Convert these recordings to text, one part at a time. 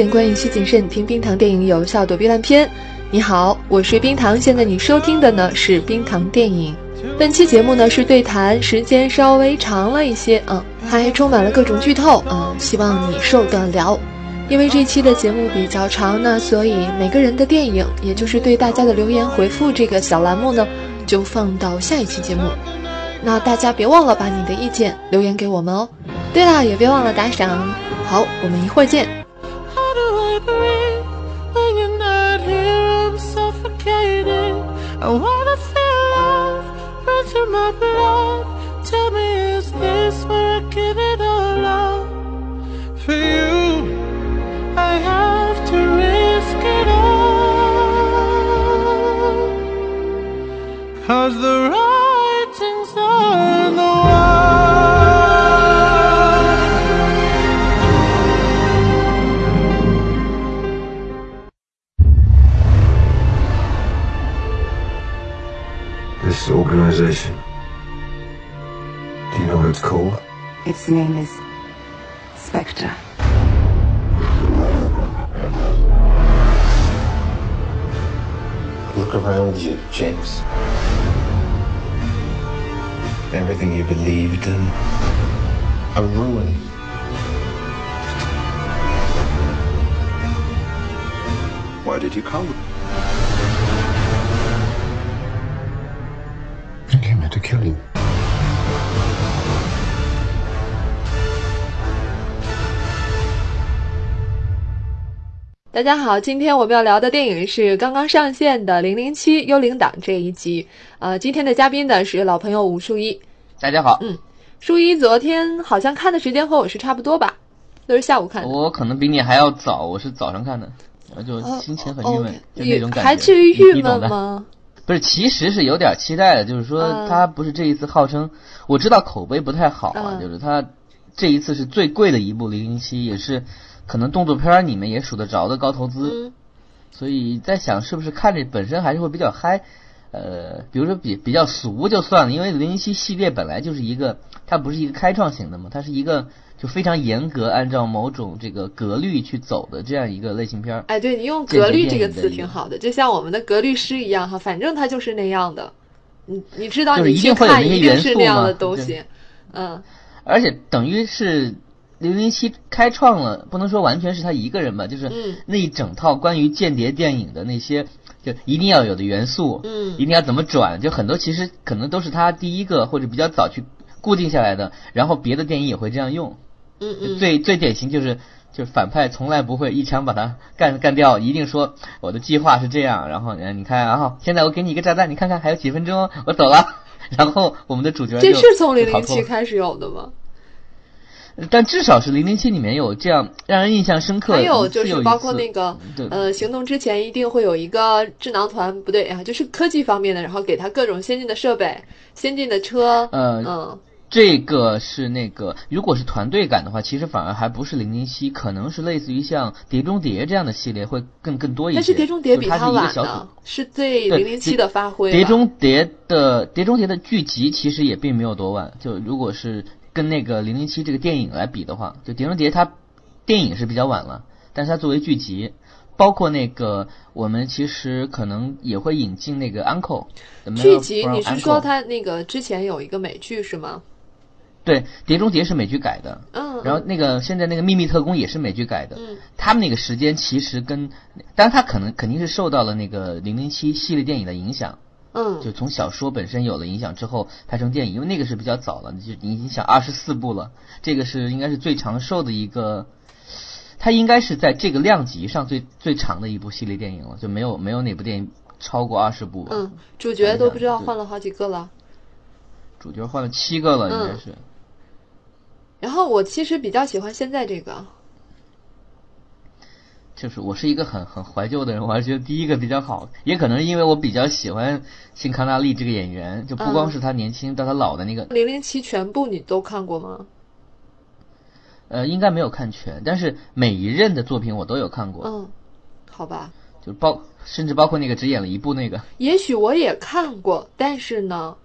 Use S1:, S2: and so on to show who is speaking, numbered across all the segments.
S1: 音乐有风险，观影需谨慎。听冰糖电影有效躲避烂片。你好，我是冰糖，现在你收听的呢是冰糖电影。本期节目呢是对谈，时间稍微长了一些，嗯，还充满了各种剧透，嗯，希望你受得了。因为这期的节目比较长呢，所以每个人的电影，也就是对大家的留言回复这个小栏目呢，就放到下一期节目。那大家别忘了把你的意见留言给我们哦。对了，也别忘了打赏。好，我们一会儿见。
S2: the
S3: blow. A ruin. Why did you come? I came here to kill you.
S1: 大家好，今天我们要聊的电影是刚刚上线的《零零七：幽灵党》这一集。呃，今天的嘉宾呢是老朋友武树一。
S4: 大家好，
S1: 嗯。淑一昨天好像看的时间和我是差不多吧，都是下午看的。
S4: 我可能比你还要早，我是早上看的，然后就
S1: 哦
S4: 心情很
S1: 哦
S4: 郁闷，就那种感觉。
S1: 还至于
S4: 你
S1: 郁？闷吗？
S4: 不是，其实是有点期待的，就是
S1: 嗯
S4: 说他不是这一次号称，我知道口碑不太好啊，
S1: 嗯
S4: 就是他这一次是最贵的一部《零零七》，也是可能动作片儿里面也数得着的高投资，
S1: 嗯
S4: 所以在想是不是看着本身还是会比较嗨。呃，比如说比比较俗就算了，因为零零七系列本来就是一个，它不是一个开创型的嘛，它是一个就非常严格按照某种这个格律去走的这样一个类型片儿。
S1: 哎，对你用“格律”这个词挺好的，就像我们的格律诗一样哈，反正它就是那样的。你你知道你去看一定是那样的东西，嗯
S4: 而且等于是零零七开创了，不能说完全是他一个人吧，就是
S1: 嗯
S4: 那一整套关于间谍电影的那些，就一定要有的元素，
S1: 嗯
S4: 一定要怎么转，就很多其实可能都是他第一个或者比较早去固定下来的，然后别的电影也会这样用。
S1: 嗯嗯，
S4: 最最典型就是。就是反派从来不会一枪把他干干掉，一定说我的计划是这样，然后呃你看，然后现在我给你一个炸弹，你看看还有几分钟哦，我走了，然后我们的主角
S1: 这
S4: 就是
S1: 从零零七开始有的吗？
S4: 但至少是零零七里面有这样让人印象深刻的。
S1: 还有就是包括那个呃，行动之前一定会有一个智囊团，不对啊，就是科技方面的，然后给他各种先进的设备、先进的车，
S4: 呃
S1: 嗯
S4: 这个是那个，如果是团队感的话，其实反而还不是零零七，可能是类似于像《碟中谍》这样的系列会更更多一些。
S1: 但是《碟中谍》比
S4: 它
S1: 晚呢
S4: 组。，
S1: 是
S4: 对
S1: 零零七的发挥。
S4: 碟中谍的《碟中谍》的剧集其实也并没有多晚，就如果是跟那个零零七这个电影来比的话，就《碟中谍》它电影是比较晚了，但是它作为剧集，包括那个我们其实可能也会引进那个 Uncle 的
S1: 剧集，你是说它那个之前有一个美剧是吗？
S4: 对，《碟中谍》是美剧改的，
S1: 嗯，
S4: 然后那个现在那个《秘密特工》也是美剧改的，
S1: 嗯
S4: 他们那个时间其实跟，当然他可能肯定是受到了那个零零七系列电影的影响，
S1: 嗯
S4: 就从小说本身有了影响之后拍成电影，因为那个是比较早了，就你已经想二十四部了，这个是应该是最长寿的一个，它应该是在这个量级上最最长的一部系列电影了，就没有没有哪部电影超过二十部吧。
S1: 嗯，主角都不知道换了好几个了。
S4: 主角换了七个了，
S1: 嗯
S4: 应该是。
S1: 然后我其实比较喜欢现在这个，
S4: 就是我是一个很很怀旧的人，我还是觉得第一个比较好，也可能是因为我比较喜欢辛康纳利这个演员，就不光是他年轻到他老的那个，
S1: 零零七全部你都看过吗？
S4: 呃，应该没有看全，但是每一任的作品我都有看过，
S1: 嗯，好吧，
S4: 就包甚至包括那个只演了一部那个，
S1: 也许我也看过，但是呢，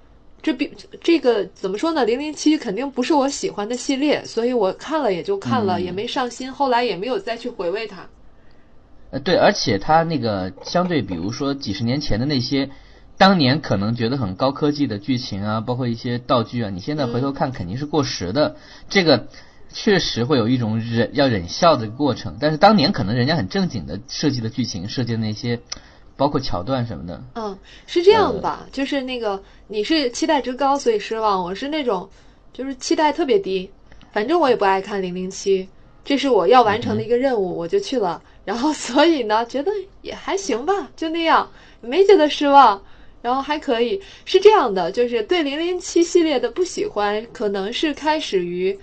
S1: 这比这个怎么说呢？零零七肯定不是我喜欢的系列，所以我看了也就看了，
S4: 嗯
S1: 也没上心，后来也没有再去回味它。
S4: 呃，对，而且它那个相对，比如说几十年前的那些，当年可能觉得很高科技的剧情啊，包括一些道具啊，你现在回头看肯定是过时的。这个确实会有一种忍要忍笑的过程，但是当年可能人家很正经的设计的剧情，设计的那些包括桥段什么的，
S1: 嗯，是这样吧？就是那个你是期待值高，所以失望；我是那种就是期待特别低，反正我也不爱看零零七，这是我要完成的一个任务，我就去了。然后所以呢，觉得也还行吧，就那样，没觉得失望，然后还可以。是这样的，就是对零零七系列的不喜欢，可能是开始于，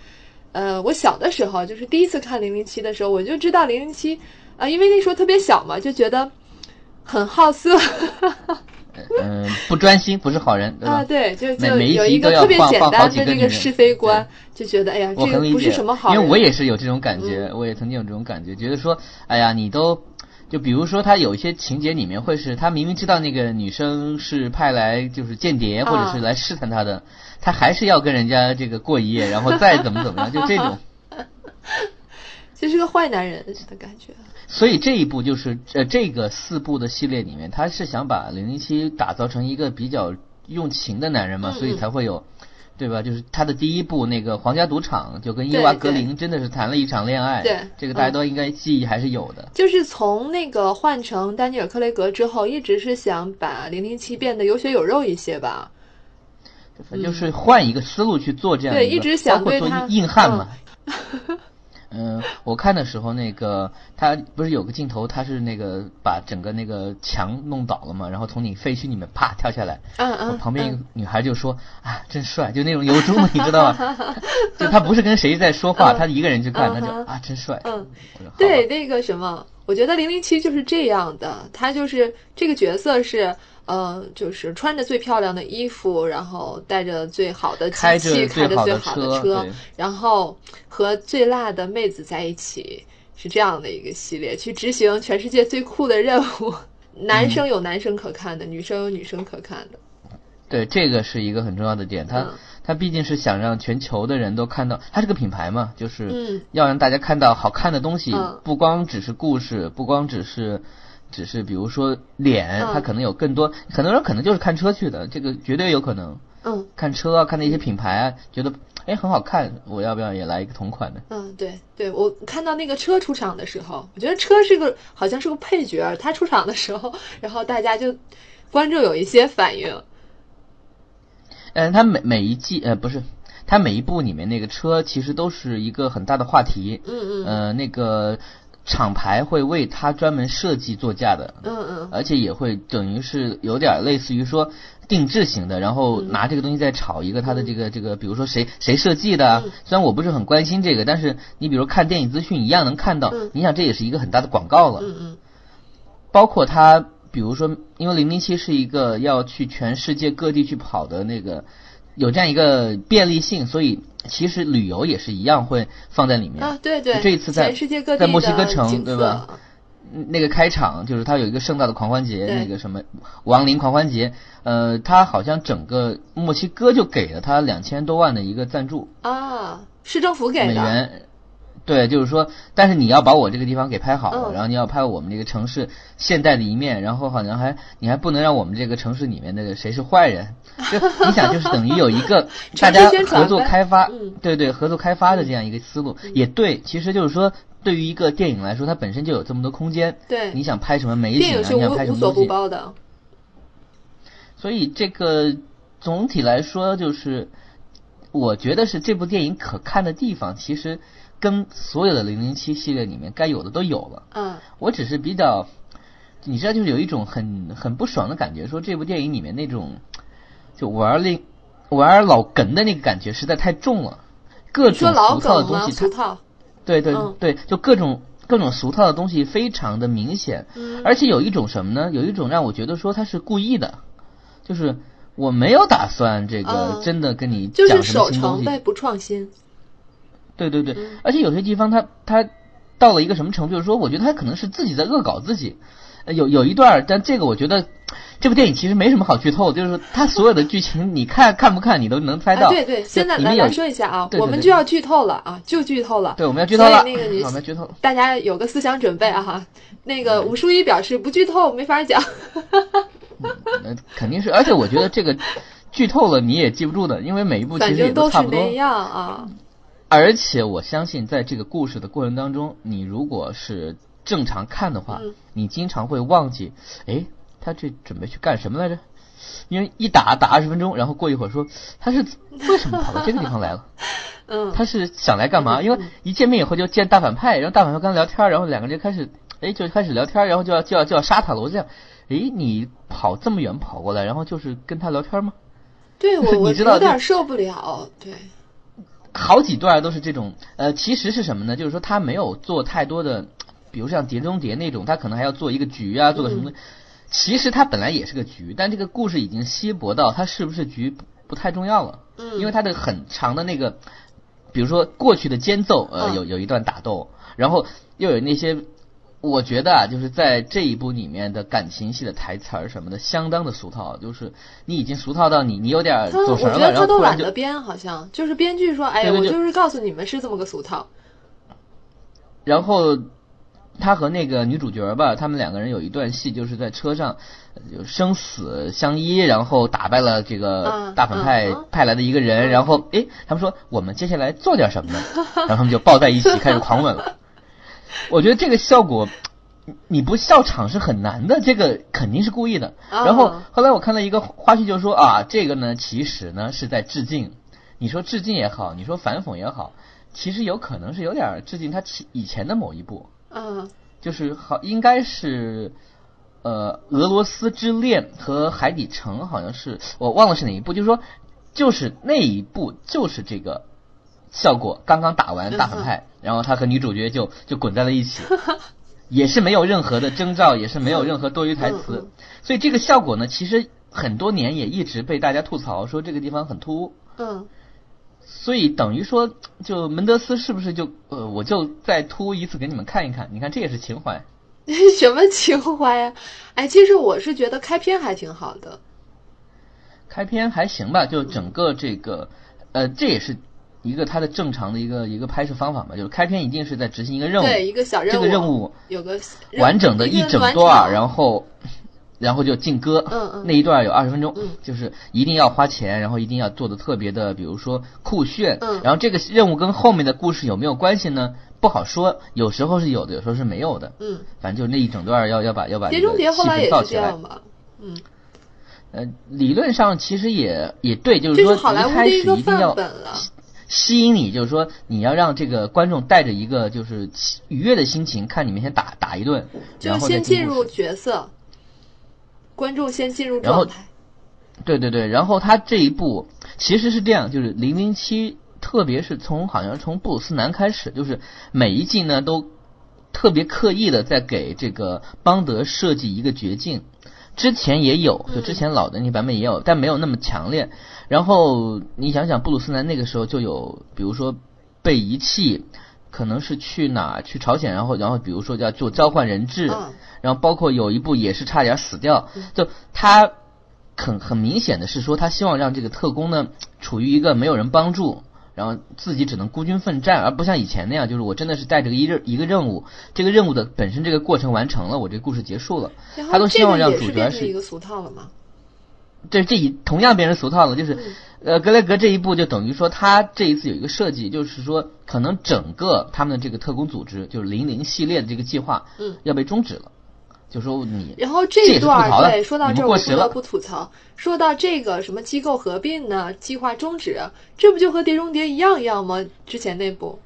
S1: 呃，我小的时候，就是第一次看零零七的时候，我就知道零零七，啊，因为那时候特别小嘛，就觉得很好色。
S4: 嗯、不专心，不是好人，对吧？
S1: 啊，对，就就
S4: 每每一
S1: 有
S4: 集都要
S1: 一个特别
S4: 放放好
S1: 简单的
S4: 几个
S1: 个是非观，就觉得哎呀，这个不是什么好人。
S4: 因为我也是有这种感觉，我也曾经有这种感觉，觉得说，哎呀，你都，就比如说他有一些情节里面会是他明明知道那个女生是派来就是间谍或者是来试探他的，他还是要跟人家这个过一夜，然后再怎么怎么样，就这种。
S1: 就是个坏男人的感觉。
S4: 所以这一部就是呃这个四部的系列里面，他是想把零零七打造成一个比较用情的男人嘛，
S1: 嗯
S4: 所以才会有，对吧？就是他的第一部那个皇家赌场，就跟伊娃格林真的是谈了一场恋爱，
S1: 对
S4: 这个大家
S1: 嗯
S4: 都应该记忆还是有的。
S1: 就是从那个换成丹尼尔·克雷格之后，一直是想把零零七变得有血有肉一些吧。
S4: 就是换一个思路去做这样
S1: 对
S4: 一个，
S1: 一直想
S4: 包括做
S1: 对他
S4: 硬汉嘛。嗯，我看的时候，那个他不是有个镜头，他是那个把整个那个墙弄倒了嘛，然后从你废墟里面啪跳下来，
S1: 嗯嗯，
S4: 旁边一个
S1: 嗯
S4: 女孩就说啊，真帅，就那种由衷的，你知道吗？就他不是跟谁在说话，
S1: 嗯
S4: 他一个人去看，他就啊，真帅。
S1: 嗯对，那个什么，我觉得零零七就是这样的，他就是这个角色是，呃，就是穿着最漂亮的衣服，然后带着最好的机
S4: 开着
S1: 器，开着
S4: 最好的车
S1: 然后和最辣的妹子在一起，是这样的一个系列，去执行全世界最酷的任务。男生有男生可看的，女生有女生可看的。
S4: 对，这个是一个很重要的点。他、
S1: 嗯
S4: 他毕竟是想让全球的人都看到，他是个品牌嘛，就是
S1: 嗯
S4: 要让大家看到好看的东西，
S1: 嗯
S4: 不光只是故事，不光只是只是比如说脸，
S1: 嗯
S4: 他可能有更多，很多人可能就是看车去的，这个绝对有可能。
S1: 嗯
S4: 看车啊，看那些品牌啊，觉得哎很好看，我要不要也来一个同款的？
S1: 嗯，对对，我看到那个车出场的时候，我觉得车是个好像是个配角儿，他出场的时候，然后大家就观众有一些反应。
S4: 嗯，他每每一季呃不是，他每一部里面那个车其实都是一个很大的话题。
S1: 嗯嗯
S4: 呃，那个厂牌会为它专门设计座驾的，
S1: 嗯嗯。
S4: 而且也会等于是有点类似于说定制型的，然后
S1: 嗯。
S4: 拿这个东西再炒一个它的这个这个，比如说谁谁设计的啊。虽然我不是很关心这个，但是你比如看电影资讯一样能看到
S1: 嗯，
S4: 你想这也是一个很大的广告了。
S1: 嗯嗯。
S4: 包括它，比如说，因为零零七是一个要去全世界各地去跑的那个，有这样一个便利性，所以其实旅游也是一样会放在里面。
S1: 啊，对对，
S4: 这一次在在墨西哥城对吧？嗯那个开场就是它有一个盛大的狂欢节，那个什么亡灵狂欢节，呃，它好像整个墨西哥就给了它两千多万的一个赞助
S1: 啊，市政府给的。
S4: 美元。对，就是说，但是你要把我这个地方给拍好了，
S1: 嗯
S4: 然后你要拍我们这个城市现代的一面，然后好像还你还不能让我们这个城市里面的谁是坏人，就你想就是等于有一个 大家合作开发，
S1: 嗯。
S4: 对对，合作开发的这样一个思路、也对，其实就是说，对于一个电影来说，它本身就有这么多空间，
S1: 对。
S4: 你想拍什么美景啊，你想拍什么东西，
S1: 包的。
S4: 所以这个总体来说，就是我觉得是这部电影可看的地方，其实跟所有的零零七系列里面该有的都有了。
S1: 嗯
S4: 我只是比较，你知道，就是有一种很很不爽的感觉，说这部电影里面那种就玩那玩老梗的那个感觉实在太重了，各种俗套的？东西，
S1: 俗套。
S4: 对对
S1: 嗯
S4: 对，就各种各种俗套的东西非常的明显，
S1: 嗯
S4: 而且有一种什么呢？有一种让我觉得说他是故意的，就是我没有打算这个
S1: 嗯
S4: 真的跟你
S1: 就是
S4: 讲什么
S1: 守
S4: 新东西，
S1: 成呗，不创新。
S4: 对对对，
S1: 嗯
S4: 而且有些地方他他到了一个什么程度，就是说，我觉得他可能是自己在恶搞自己。呃有有一段，但这个我觉得这部电影其实没什么好剧透的，就是说他所有的剧情，你看看不看你都能猜到。
S1: 啊，对对，现在来来说一下啊，
S4: 对对对
S1: 我们就要剧透了啊，就剧透了。
S4: 对，我们要剧透了，
S1: 那个你
S4: 我们要剧透了。
S1: 大家有个思想准备啊哈。那个吴淑一表示不剧透没法讲。
S4: 呃，肯定是，而且我觉得这个剧透了你也记不住的，因为每一部其实也
S1: 反正都是
S4: 差不多。
S1: 那样啊。
S4: 而且我相信，在这个故事的过程当中，你如果是正常看的话，
S1: 嗯
S4: 你经常会忘记，哎，他这准备去干什么来着？因为一打打二十分钟，然后过一会儿说他是为什么跑到这个地方来了？
S1: 嗯，
S4: 他是想来干嘛？因为一见面以后就见大反派，然后大反派跟他聊天，然后两个人就开始，哎，就开始聊天，然后就要就要就要杀他了。我这样，哎，你跑这么远跑过来，然后就是跟他聊天吗？
S1: 对我我 有点受不了。对，
S4: 好几段都是这种，呃，其实是什么呢？就是说他没有做太多的，比如像《碟中谍》那种，他可能还要做一个局啊，做个什么。其实他本来也是个局，但这个故事已经稀薄到他是不是局不不太重要了，
S1: 嗯
S4: 因为他的很长的那个，比如说过去的间奏，呃，
S1: 嗯
S4: 有有一段打斗，然后又有那些。我觉得啊，就是在这一部里面的感情戏的台词儿什么的，相当的俗套，就是你已经俗套到你你有点走神了，然后突然就
S1: 懒得编，好像就是编剧说，哎，我就是告诉你们是这么个俗套。
S4: 然后他和那个女主角吧，他们两个人有一段戏，就是在车上呃就生死相依，然后打败了这个
S1: 嗯
S4: 大反派派来的一个人，然后哎，他们说我们接下来做点什么呢？然后他们就抱在一起开始狂吻了。我觉得这个效果。你不笑场是很难的，这个肯定是故意的。
S1: 啊
S4: 然后后来我看到一个花絮，就说啊，这个呢其实呢是在致敬。你说致敬也好，你说反讽也好，其实有可能是有点致敬他其以前的某一部，
S1: 嗯
S4: 就是好应该是呃俄罗斯之恋和海底城，好像是我忘了是哪一部，就是说就是那一部就是这个效果，刚刚打完大反派，然后他和女主角就就滚在了一起。也是没有任何的征兆，也是没有任何多余台
S1: 嗯
S4: 词
S1: 嗯，
S4: 所以这个效果呢，其实很多年也一直被大家吐槽说这个地方很突兀。
S1: 嗯，
S4: 所以等于说，就门德斯是不是就呃，我就再突兀一次给你们看一看？你看这也是情怀。
S1: 什么情怀呀？哎，其实我是觉得开篇还挺好的。
S4: 开篇还行吧，就整个这个，呃，这也是一个它的正常的一个一个拍摄方法嘛，就是开篇一定是在执行一个任务，
S1: 对，一个小任务，
S4: 这个任务
S1: 有个
S4: 完整的一整段，然
S1: 后
S4: 后然后就进歌，
S1: 嗯嗯
S4: 那一段有二十分钟，
S1: 嗯
S4: 就是一定要花钱，然后一定要做的特别的，比如说酷炫，
S1: 嗯
S4: 然后这个任务跟后面的故事有没有关系呢？不好说，有时候是有的，有时候是没有的，
S1: 嗯，
S4: 反正就那一整段要要把要把
S1: 碟
S4: 这个气
S1: 中谍后来也
S4: 氛造起来
S1: 是这样。吧？嗯，
S4: 呃，理论上其实也也对，就是
S1: 这
S4: 说一开始
S1: 一
S4: 定要
S1: 本了。
S4: 吸引你，就是说你要让这个观众带着一个就是愉悦的心情看你们先打打一顿，
S1: 就先进入角色，观众先进入状态。
S4: 对对对，然后他这一部其实是这样，就是零零七，特别是从好像从布鲁斯南开始，就是每一季呢都特别刻意的在给这个邦德设计一个绝境。之前也有，就之前老的那版本也有，但没有那么强烈。然后你想想，布鲁斯南那个时候就有，比如说被遗弃，可能是去哪去朝鲜，然后然后比如说要做交换人质，
S1: 嗯。
S4: 然后包括有一部也是差点死掉，就他很很明显的是说，他希望让这个特工呢处于一个没有人帮助，然后自己只能孤军奋战，而不像以前那样，就是我真的是带着一任一个任务，这个任务的本身这个过程完成了，我这故事结束了，他都希望让主角
S1: 也是一个俗套了嘛？
S4: 这这一同样变成俗套了，就是
S1: 嗯。
S4: 呃格雷格这一步就等于说他这一次有一个设计，就是说可能整个他们的这个特工组织就是零零系列的这个计划，
S1: 嗯。
S4: 要被终止了，就说你
S1: 然后
S4: 这也是吐
S1: 这段儿对，说到这儿不得不吐槽，说到这个什么机构合并呢，计划终止，这不就和《碟中谍》一样一样吗？之前那部，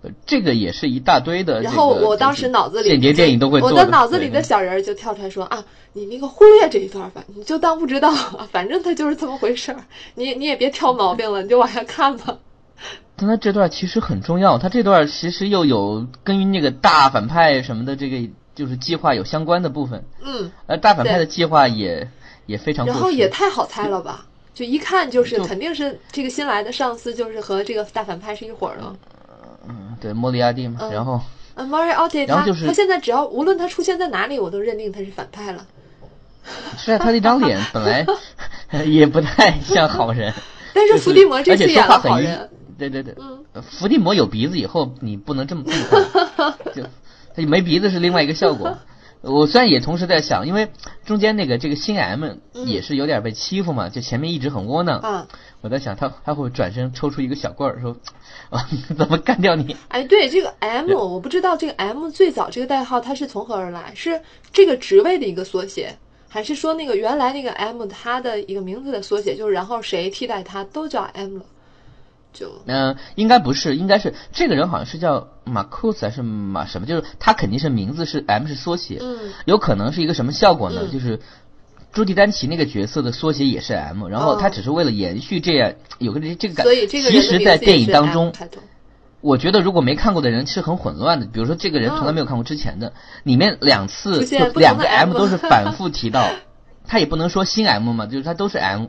S4: 呃这个也是一大堆的，
S1: 然后我当时脑子里
S4: 间谍电影都会做
S1: 我的脑子里的小人儿就跳出来说啊，你那个忽略这一段吧，你就当不知道，反正它就是这么回事儿，你你也别挑毛病了，你就往下看吧。
S4: 但他这段其实很重要，他这段其实又有跟那个大反派什么的这个就是计划有相关的部分，
S1: 嗯，
S4: 而大反派的计划也也非常。
S1: 然后也太好猜了吧？就一看就是肯定是这个新来的上司，就是和这个大反派是一伙儿的。
S4: 嗯，对，莫里亚蒂嘛，
S1: 嗯
S4: 然后
S1: 嗯 m a r i o t t 他
S4: 然后就是
S1: 他现在只要无论他出现在哪里，我都认定他是反派了。
S4: 是啊，他那张脸本来 也不太像好人，
S1: 但是伏地魔这次演好人，
S4: 对对对，
S1: 嗯
S4: 呃伏地魔有鼻子以后，你不能这么这 么看，就他没鼻子是另外一个效果。我虽然也同时在想，因为中间那个这个新 M 也是有点被欺负嘛，就前面一直很窝囊。
S1: 嗯啊，
S4: 我在想他他会转身抽出一个小棍儿说，啊 怎么干掉你？
S1: 哎，对这个 M，我不知道这个 M 最早这个代号它是从何而来，是这个职位的一个缩写，还是说那个原来那个 M 它的一个名字的缩写，就是然后谁替代它都叫 M 了，就
S4: 嗯、应该不是，应该是这个人好像是叫马库斯还是马什么，就是他肯定是名字是 M 是缩写，
S1: 嗯
S4: 有可能是一个什么效果呢？
S1: 嗯
S4: 就是朱迪丹奇那个角色的缩写也是 M，然后
S1: 哦
S4: 他只是为了延续这样有个这这个感，
S1: 所以这个
S4: 其实在电影当中，我觉得如果没看过的人是很混乱的。比如说这个人从来没有看过之前的，里面两次就两个
S1: M
S4: 都是反复提到，他也不能说新 M 嘛，就是他都是 M，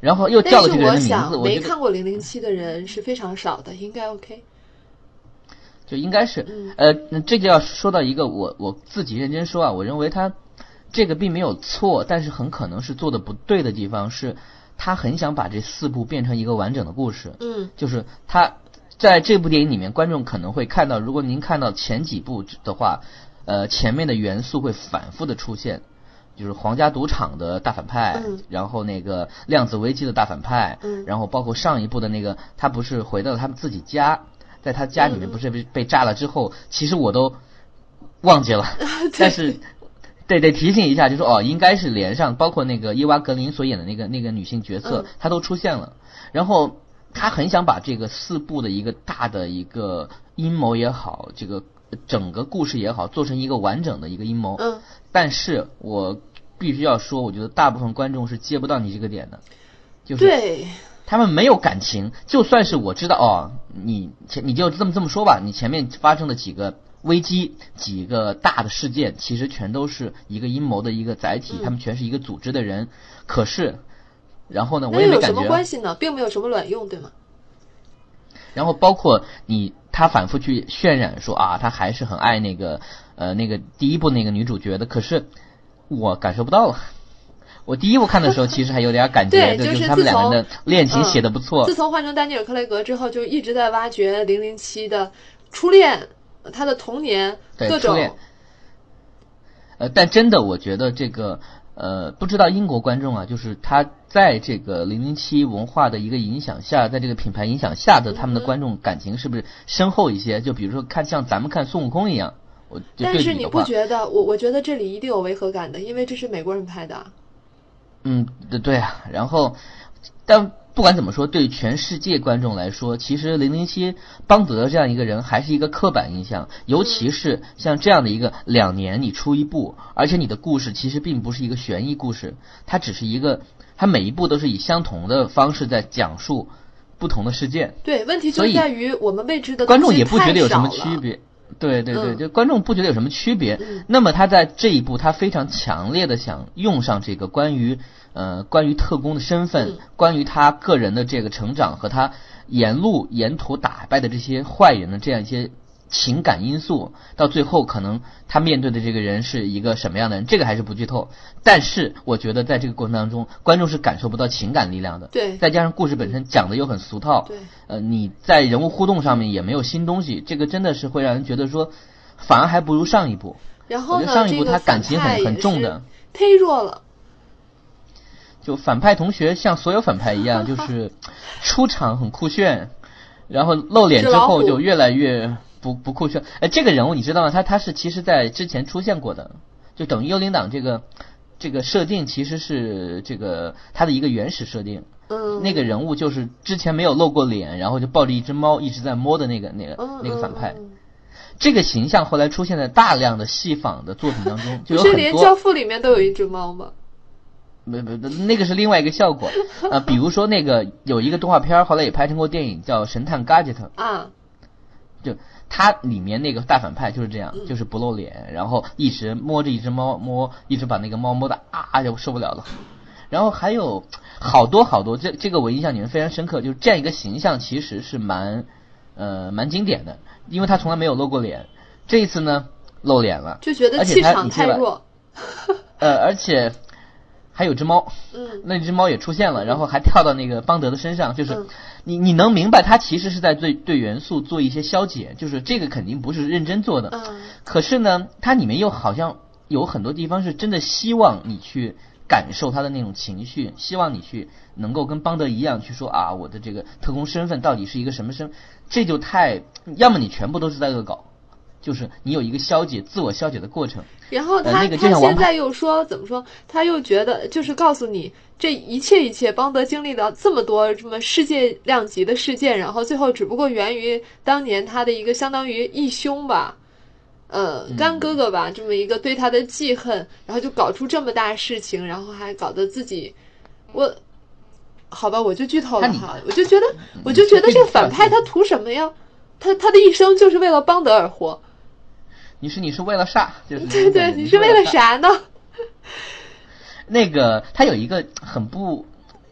S4: 然后又叫了这个人的名字，我觉得
S1: 没看过零零七的人是非常少的，应该 OK。
S4: 就应该是
S1: 嗯，
S4: 呃，那这就要说到一个我我自己认真说啊，我认为他这个并没有错，但是很可能是做的不对的地方是，他很想把这四部变成一个完整的故事，
S1: 嗯。
S4: 就是他在这部电影里面，观众可能会看到，如果您看到前几部的话，呃，前面的元素会反复的出现。就是皇家赌场的大反派，
S1: 嗯。
S4: 然后那个量子危机的大反派，
S1: 嗯。
S4: 然后包括上一部的那个，他不是回到了他们自己家，在他家里面
S1: 嗯
S4: 不是被被炸了之后，其实我都忘记了，但是对得提醒一下，就说哦，应该是连上，包括那个伊娃格林所演的那个那个女性角色
S1: 嗯，
S4: 她都出现了。然后他很想把这个四部的一个大的一个阴谋也好，这个整个故事也好，做成一个完整的一个阴谋。
S1: 嗯，
S4: 但是我必须要说，我觉得大部分观众是接不到你这个点的，就是
S1: 对，
S4: 他们没有感情，就算是我知道哦，你前你就这么这么说吧，你前面发生的几个危机、几个大的事件，其实全都是一个阴谋的一个载体，
S1: 嗯
S4: 他们全是一个组织的人。可是，然后呢，我
S1: 那又有什么。关系呢？并没有什么卵用，对吗？
S4: 然后包括你，他反复去渲染说啊，他还是很爱那个呃那个第一部那个女主角的，可是我感受不到了。我第一部看的时候，其实还有点感觉，
S1: 对
S4: 就
S1: 就是
S4: 他们两个人的恋情写的不错。
S1: 自从换成丹尼尔·克雷格之后，就一直在挖掘零零七的初恋，他的童年，各种
S4: 呃，但真的，我觉得这个呃，不知道英国观众啊，就是他在这个零零七文化的一个影响下，在这个品牌影响下的他们的观众感情是不是深厚一些？就比如说看像咱们看孙悟空一样，我就
S1: 但是你不觉得？我我觉得这里一定有违和感的，因为这是美国人拍的。
S4: 嗯，对对啊。然后，但不管怎么说，对全世界观众来说，其实零零七邦德这样一个人还是一个刻板印象，尤其是像这样的一个两年你出一部，而且你的故事其实并不是一个悬疑故事，它只是一个，它每一部都是以相同的方式在讲述不同的事件，
S1: 对，问题就在于我们未知的
S4: 观众也不觉得有什么区。别。对对对，
S1: 嗯。
S4: 就观众不觉得有什么区别。
S1: 嗯。
S4: 那么他在这一步，他非常强烈的想用上这个关于呃关于特工的身份，
S1: 嗯。
S4: 关于他个人的这个成长和他沿路沿途打败的这些坏人的这样一些情感因素，到最后可能他面对的这个人是一个什么样的人，这个还是不剧透。但是我觉得在这个过程当中，观众是感受不到情感力量的。
S1: 对
S4: 再加上故事本身讲的又很俗套，
S1: 对
S4: 呃，你在人物互动上面也没有新东西，这个真的是会让人觉得说，反而还不如上一部。
S1: 然后呢，
S4: 我觉得上一部他感情很很重的
S1: 忒弱了。
S4: 就反派同学像所有反派一样，就是出场很酷炫，然后露脸之后就越来越不不酷炫。哎，这个人物你知道吗？他他是其实在之前出现过的，就等于幽灵党这个这个设定其实是这个他的一个原始设定。
S1: 嗯，
S4: 那个人物就是之前没有露过脸，然后就抱着一只猫一直在摸的那个那个
S1: 嗯
S4: 那个反派。这个形象后来出现在大量的戏仿的作品当中，就有
S1: 不是连《教父》里面都有一只猫吗？
S4: 没没，那个是另外一个效果。呃，比如说那个有一个动画片儿，后来也拍成过电影，叫《神探嘎吉特》。
S1: 啊，
S4: 就它里面那个大反派就是这样，就是不露脸，然后一直摸着一只猫摸，一直把那个猫摸的啊就受不了了。然后还有好多好多，这这个我印象里面非常深刻，就是这样一个形象其实是蛮呃蛮经典的，因为他从来没有露过脸，这一次呢露脸了，
S1: 就觉得气场太弱。
S4: 呃，而且还有只猫，
S1: 嗯。
S4: 那只猫也出现了，然后还跳到那个邦德的身上，就是
S1: 嗯
S4: 你你能明白，他其实是在对对元素做一些消解，就是这个肯定不是认真做的，
S1: 嗯
S4: 可是呢，它里面又好像有很多地方是真的希望你去感受他的那种情绪，希望你去能够跟邦德一样去说啊，我的这个特工身份到底是一个什么身，这就太，要么你全部都是在恶搞。就是你有一个消解、自我消解的过程，
S1: 然后他、
S4: 呃那个
S1: 他现在又说怎么说？他又觉得就是告诉你这一切一切，邦德经历了这么多这么世界量级的事件，然后最后只不过源于当年他的一个相当于义兄吧，呃，
S4: 嗯
S1: 干哥哥吧，这么一个对他的记恨，然后就搞出这么大事情，然后还搞得自己我。好吧，我就剧透了哈，我就觉得，我就觉得这个反派他图什么呀？他他的一生就是为了邦德而活，
S4: 你是你是为了啥？就是
S1: 对对，你是为了？啥呢？
S4: 那个它有一个很不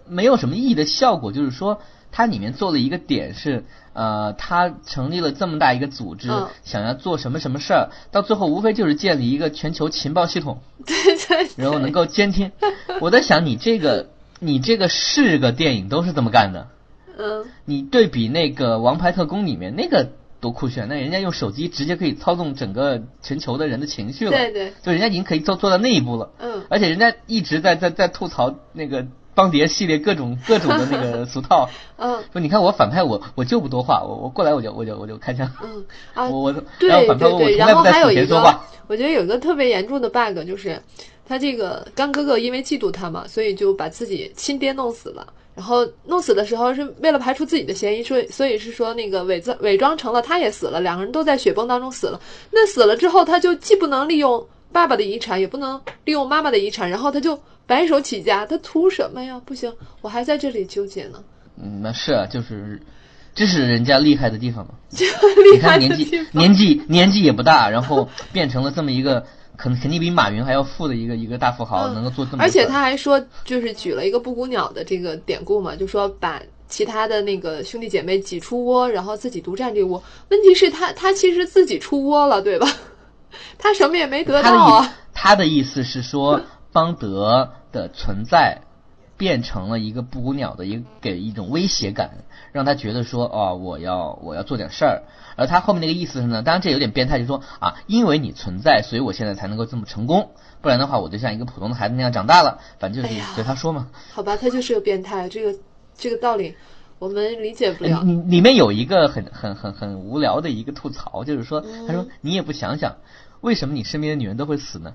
S4: 没有什么意义的效果，就是说它里面做了一个点是，呃，它成立了这么大一个组织，
S1: 嗯
S4: 想要做什么什么事儿，到最后无非就是建立一个全球情报系统，
S1: 对对，
S4: 然后能够监听。我在想，你这个你这个是个电影都是这么干的，
S1: 嗯，
S4: 你对比那个《王牌特工》里面那个多酷炫，那人家用手机直接可以操纵整个全球的人的情绪了，
S1: 对对，
S4: 就人家已经可以做做到那一步了，
S1: 嗯。
S4: 而且人家一直在在在吐槽那个邦谍系列各种各种的那个俗套，
S1: 嗯。
S4: 说你看我反派我我就不多话，我我过来我就我就我就开枪，
S1: 嗯。啊，
S4: 我我
S1: 对
S4: 反派我
S1: 对对，然后还有一个我觉得有一个特别严重的 bug 就是，他这个干哥哥因为嫉妒他嘛，所以就把自己亲爹弄死了。然后弄死的时候是为了排除自己的嫌疑，所以所以是说那个伪装伪装成了他也死了，两个人都在雪崩当中死了。那死了之后，他就既不能利用爸爸的遗产，也不能利用妈妈的遗产，然后他就白手起家，他图什么呀？不行，我还在这里纠结呢。
S4: 嗯，那是啊，就是这是人家厉害的地方嘛。
S1: 厉
S4: 你看
S1: 害
S4: 年纪年纪年纪也不大，然后变成了这么一个可能肯定比马云还要富的一个一个大富豪，
S1: 嗯
S4: 能够做这么多
S1: 而且他还说，就是举了一个布谷鸟的这个典故嘛，就说把其他的那个兄弟姐妹挤出窝，然后自己独占这窝。问题是他他其实自己出窝了，对吧？他什么也没得到啊。
S4: 他的意思是说，邦德的存在变成了一个布谷鸟的一个给一种威胁感，让他觉得说，哦，我要我要做点事儿。而他后面那个意思是呢，当然这有点变态，就是说啊，因为你存在，所以我现在才能够这么成功，不然的话，我就像一个普通的孩子那样长大了。反正就是
S1: 哎呀
S4: 对他说嘛。
S1: 好吧，他就是个变态，这个这个道理我们理解不了。
S4: 里里面有一个很很很很无聊的一个吐槽，就是说，
S1: 嗯
S4: 他说你也不想想，为什么你身边的女人都会死呢？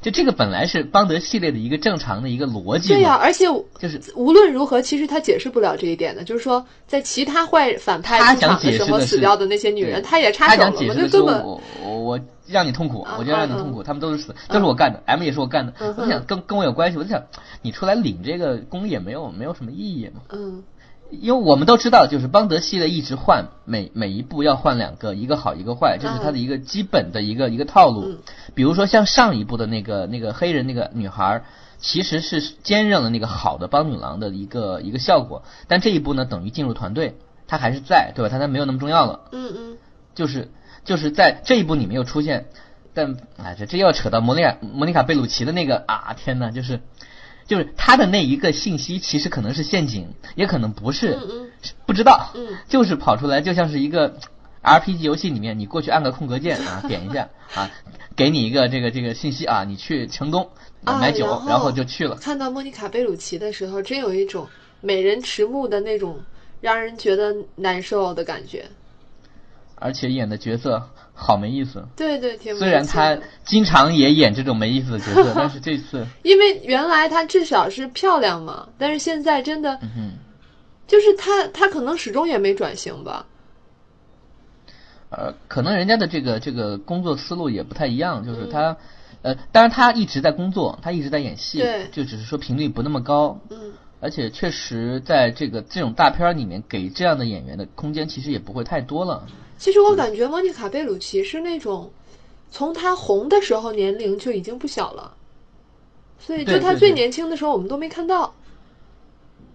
S4: 就这个本来是邦德系列的一个正常的一个逻辑，
S1: 对呀、而且
S4: 就是
S1: 无论如何，其实他解释不了这一点的，就是说，在其他坏反派
S4: 他想
S1: 出场的时
S4: 解释的是
S1: 候死掉的那些女人，
S4: 对
S1: 他也插
S4: 他
S1: 手了嘛，
S4: 想解释的是
S1: 就根本
S4: 我我我让你痛苦
S1: 啊，
S4: 我就让你
S1: 嗯
S4: 痛苦，他们都是死，都是我干的，M 也是我干的。我想跟跟我有关系，我就想你出来领这个功也没有没有什么意义嘛。
S1: 嗯
S4: 因为我们都知道，就是邦德系列一直换，每每一部要换两个，一个好一个坏，这是他的一个基本的一个一个套路
S1: 嗯。
S4: 比如说像上一部的那个那个黑人那个女孩儿，其实是兼任了那个好的邦女郎的一个一个效果，但这一部呢等于进入团队，她还是在，对吧？她她没有那么重要了。
S1: 嗯嗯，
S4: 就是就是在这一部里面又出现，但哎，这这又要扯到莫妮卡莫妮卡贝鲁奇的那个啊，天呐，就是就是他的那一个信息，其实可能是陷阱，也可能不是，
S1: 嗯嗯
S4: 不知道，
S1: 嗯
S4: 就是跑出来，就像是一个 RPG 游戏里面，你过去按个空格键啊，点一下啊，给你一个这个这个信息啊，你去成功
S1: 啊
S4: 买酒，
S1: 然
S4: 然后就去了。
S1: 看到莫妮卡贝鲁奇的时候，真有一种美人迟暮的那种让人觉得难受的感觉。
S4: 而且演的角色好没意思，
S1: 对对，挺
S4: 虽然他经常也演这种没意思的角色，但是这次，
S1: 因为原来她至少是漂亮嘛，但是现在真的
S4: 嗯。
S1: 就是她，她可能始终也没转型吧。
S4: 呃，可能人家的这个这个工作思路也不太一样，就是他呃，当然他一直在工作，他一直在演戏，就只是说频率不那么高。
S1: 嗯，
S4: 而且确实在这个这种大片儿里面，给这样的演员的空间其实也不会太多了。
S1: 其实我感觉莫妮卡贝鲁奇是那种，从她红的时候年龄就已经不小了，所以就她最年轻的时候我们都没看到。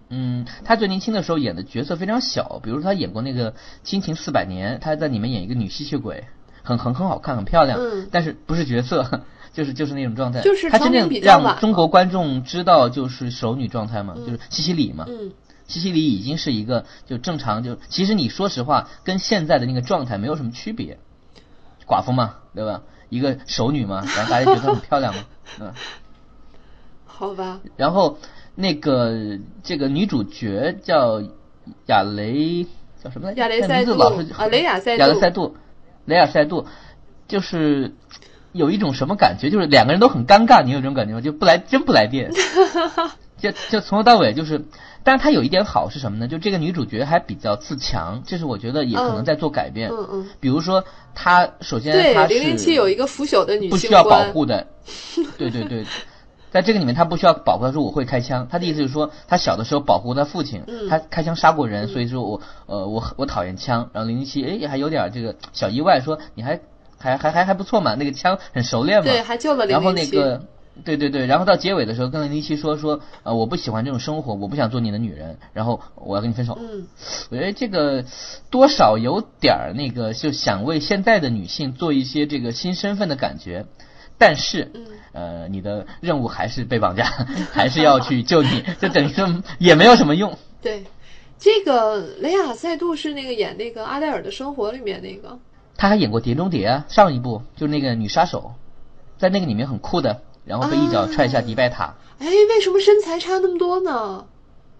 S4: 嗯，她最年轻的时候演的角色非常小，比如说他演过那个《亲情四百年》，她在里面演一个女吸血鬼，很很很好看，很漂亮，
S1: 嗯
S4: 但是不是角色，就是就是那种状态。
S1: 就是
S4: 他真正让中国观众知道就是熟女状态嘛，
S1: 嗯
S4: 就是西西里嘛。
S1: 嗯，
S4: 西西里已经是一个就正常就，其实你说实话，跟现在的那个状态没有什么区别。寡妇嘛，对吧？一个熟女嘛，然后大家觉得她很漂亮嘛，嗯。
S1: 好吧，
S4: 然后那个这个女主角叫亚雷叫什么来着？那
S1: 亚雷
S4: 老是
S1: 啊雷亚塞杜
S4: 亚雷塞杜，雷亚塞杜，就是有一种什么感觉？就是两个人都很尴尬，你有这种感觉吗？就不来真不来电，就就从头到尾就是。但是她有一点好是什么呢？就这个女主角还比较自强，这是我觉得也可能在做改变。
S1: 嗯嗯，
S4: 比如说，她首先
S1: 对，
S4: 她是
S1: 零零七有一个腐朽的女性
S4: 不需要，保护的，对对对，在这个里面他不需要保护，他说我会开枪，他的意思就是说他小的时候保护他父亲，
S1: 嗯
S4: 他开枪杀过人，所以说我呃我我讨厌枪，然后零零七哎还有点这个小意外，说你还还还还还不错嘛，那个枪很熟练嘛，
S1: 对，还救了零
S4: 然后。那个。对对对，然后到结尾的时候跟零零七说说，呃，我不喜欢这种生活，我不想做你的女人，然后我要跟你分手。
S1: 嗯，
S4: 我觉得这个多少有点儿那个，就想为现在的女性做一些这个新身份的感觉，但是，
S1: 嗯
S4: 呃，你的任务还是被绑架，还是要去救你，就等于说也没有什么用。
S1: 对，这个雷亚塞杜是那个演那个《阿黛尔的生活》里面那个，
S4: 她还演过《碟中谍》啊，上一部就是那个女杀手，在那个里面很酷的，然后被一脚踹下迪拜塔。
S1: 哎，为什么身材差那么多呢？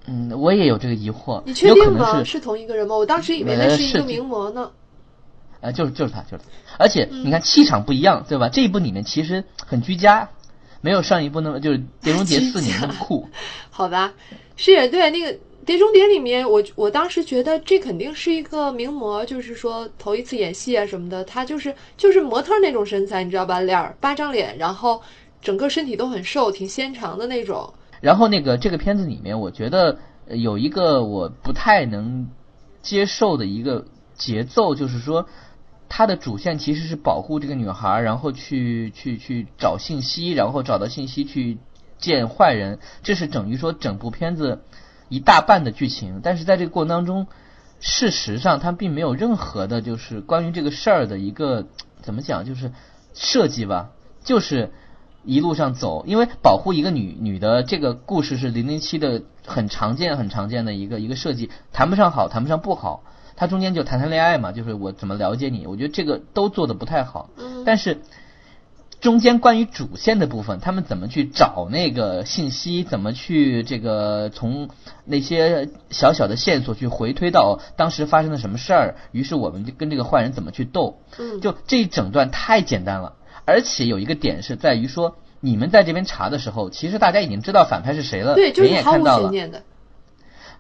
S4: 嗯，我也有这个疑惑，
S1: 你确定吗？
S4: 是
S1: 是同一个人吗？我当时以为那
S4: 呃
S1: 是一个名模呢。
S4: 呃，就是就是他，就是他，而且
S1: 嗯
S4: 你看气场不一样，对吧？这一部里面其实很居家，没有上一部那么就是《碟中谍四》里面那么酷。
S1: 好吧，是对那个《碟中谍》里面，我我当时觉得这肯定是一个名模，就是说头一次演戏啊什么的，他就是就是模特那种身材，你知道吧？脸儿八张脸，然后整个身体都很瘦，挺纤长的那种。
S4: 然后那个这个片子里面，我觉得有一个我不太能接受的一个节奏，就是说它的主线其实是保护这个女孩，然后去去去找信息，然后找到信息去见坏人，这是等于说整部片子一大半的剧情。但是在这个过程当中，事实上它并没有任何的就是关于这个事儿的一个怎么讲，就是设计吧，就是。一路上走，因为保护一个女女的这个故事是零零七的很常见很常见的一个一个设计，谈不上好，谈不上不好，它中间就谈谈恋爱嘛，就是我怎么了解你，我觉得这个都做的不太好，
S1: 嗯
S4: 但是中间关于主线的部分，他们怎么去找那个信息，怎么去这个从那些小小的线索去回推到当时发生了什么事儿，于是我们就跟这个坏人怎么去斗，
S1: 嗯，
S4: 就这一整段太简单了，而且有一个点是在于说，你们在这边查的时候，其实大家已经知道反派是谁了，
S1: 对，就
S4: 看到了。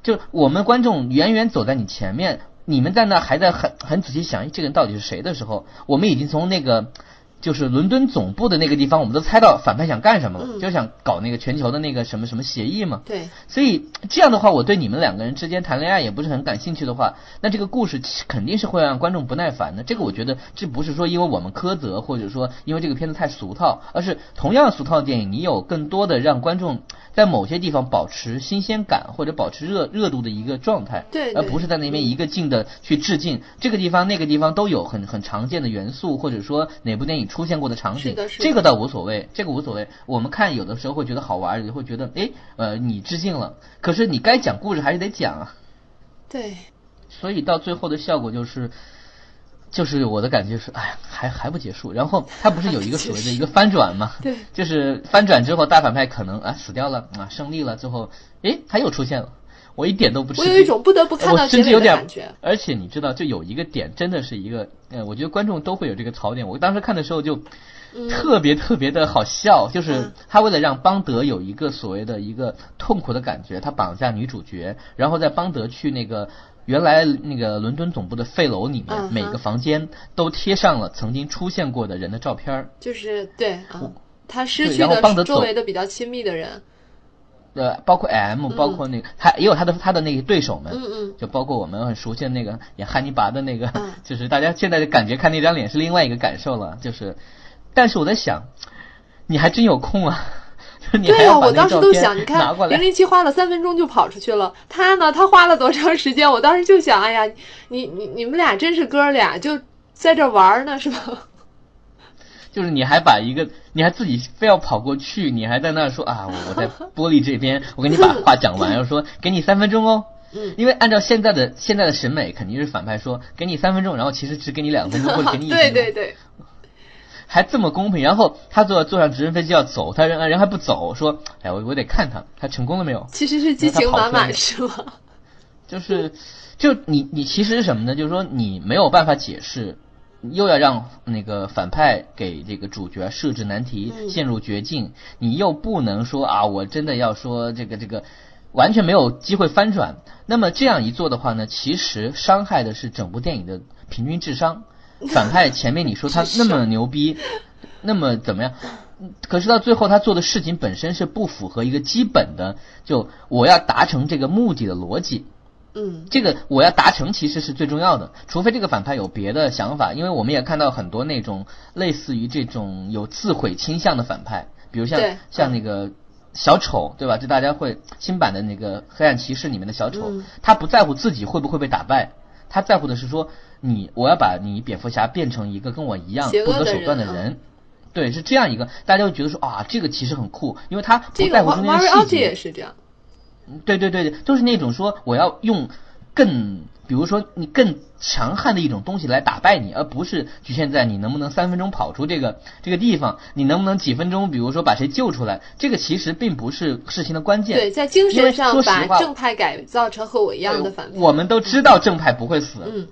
S4: 就我们观众远远走在你前面，你们在那还在很很仔细想，哎这个人到底是谁的时候，我们已经从那个。就是伦敦总部的那个地方，我们都猜到反派想干什么了，
S1: 嗯
S4: 就想搞那个全球的那个什么什么协议嘛。
S1: 对，
S4: 所以这样的话，我对你们两个人之间谈恋爱也不是很感兴趣的话，那这个故事肯定是会让观众不耐烦的。这个我觉得这不是说因为我们苛责，或者说因为这个片子太俗套，而是同样俗套的电影，你有更多的让观众在某些地方保持新鲜感或者保持热热度的一个状态，
S1: 对对
S4: 而不是在那边一个劲的去致敬这个地方那个地方都有很很常见的元素，或者说哪部电影出现过的场景，这个倒无所谓，这个无所谓。我们看有的时候会觉得好玩，也会觉得哎呃你致敬了，可是你该讲故事还是得讲啊。
S1: 对，
S4: 所以到最后的效果就是，就是我的感觉是，哎呀，还还不结束。然后他不是有一个所谓的 一个翻转吗？
S1: 对
S4: 就是翻转之后，大反派可能啊死掉了啊胜利了，最后诶他又出现了，我一点都不吃惊。
S1: 我有一种不得不看到结尾
S4: 甚至有点
S1: 的感觉。
S4: 而且你知道，就有一个点真的是一个，呃，我觉得观众都会有这个槽点。我当时看的时候就
S1: 嗯
S4: 特别特别的好笑，就是
S1: 嗯
S4: 他为了让邦德有一个所谓的一个痛苦的感觉，他绑架女主角，然后在邦德去那个原来那个伦敦总部的废楼里面，每个房间都贴上了曾经出现过的人的照片儿。
S1: 就是对啊，他失去的是周围的比较亲密的人。
S4: 呃，包括 M，包括那个，他也有他的他的那个对手们，
S1: 嗯嗯
S4: 就包括我们很熟悉的那个演汉尼拔的那个，
S1: 嗯
S4: 就是大家现在的感觉看那张脸是另外一个感受了，就是，但是我在想，你还真有空啊，
S1: 对呀、
S4: 要把
S1: 我当时都想，你看零，零七花了三分钟就跑出去了，他呢，他花了多长时间？我当时就想，哎呀，你你你们俩真是哥俩，就在这玩呢，是吧？
S4: 就是你还把一个，你还自己非要跑过去，你还在那说啊，我我在 玻璃这边，我给你把话讲完，然后说给你三分钟哦。
S1: 嗯
S4: 因为按照现在的现在的审美，肯定是反派说给你三分钟，然后其实只给你两分钟或者给你一分
S1: 对
S4: 钟。
S1: 对对，
S4: 还这么公平。然后他坐坐上直升飞机要走，他人人还不走，说：“哎，我我得看他，他成功了没有
S1: 其实是激情满满，是吗？？”
S4: 就是，就你你其实是什么呢？就是说你没有办法解释，又要让那个反派给这个主角设置难题，
S1: 嗯
S4: 陷入绝境，你又不能说啊，我真的要说这个这个。完全没有机会翻转，那么这样一做的话呢，其实伤害的是整部电影的平均智商。反派前面你说他那么牛逼，那么怎么样？嗯可是到最后他做的事情本身是不符合一个基本的，就我要达成这个目的的逻辑。
S1: 嗯，
S4: 这个我要达成其实是最重要的，除非这个反派有别的想法，因为我们也看到很多那种类似于这种有自毁倾向的反派，比如像像那个小丑，对吧？就大家会新版的那个黑暗骑士里面的小丑，
S1: 嗯
S4: 他不在乎自己会不会被打败，他在乎的是说你我要把你蝙蝠侠变成一个跟我一样不择手段的
S1: 人。
S4: 对，是这样一个，大家会觉得说啊，这个其实很酷，因为他不
S1: 这个
S4: 在乎中间细节。
S1: 也是这样。
S4: 对对对对，就是那种说我要用更，比如说你更强悍的一种东西来打败你，而不是局限在你能不能三分钟跑出这个这个地方，你能不能几分钟，比如说把谁救出来，这个其实并不是事情的关键。
S1: 对，在精神上把正派改造成和我一样的反派。
S4: 我们都知道正派不会死，
S1: 嗯，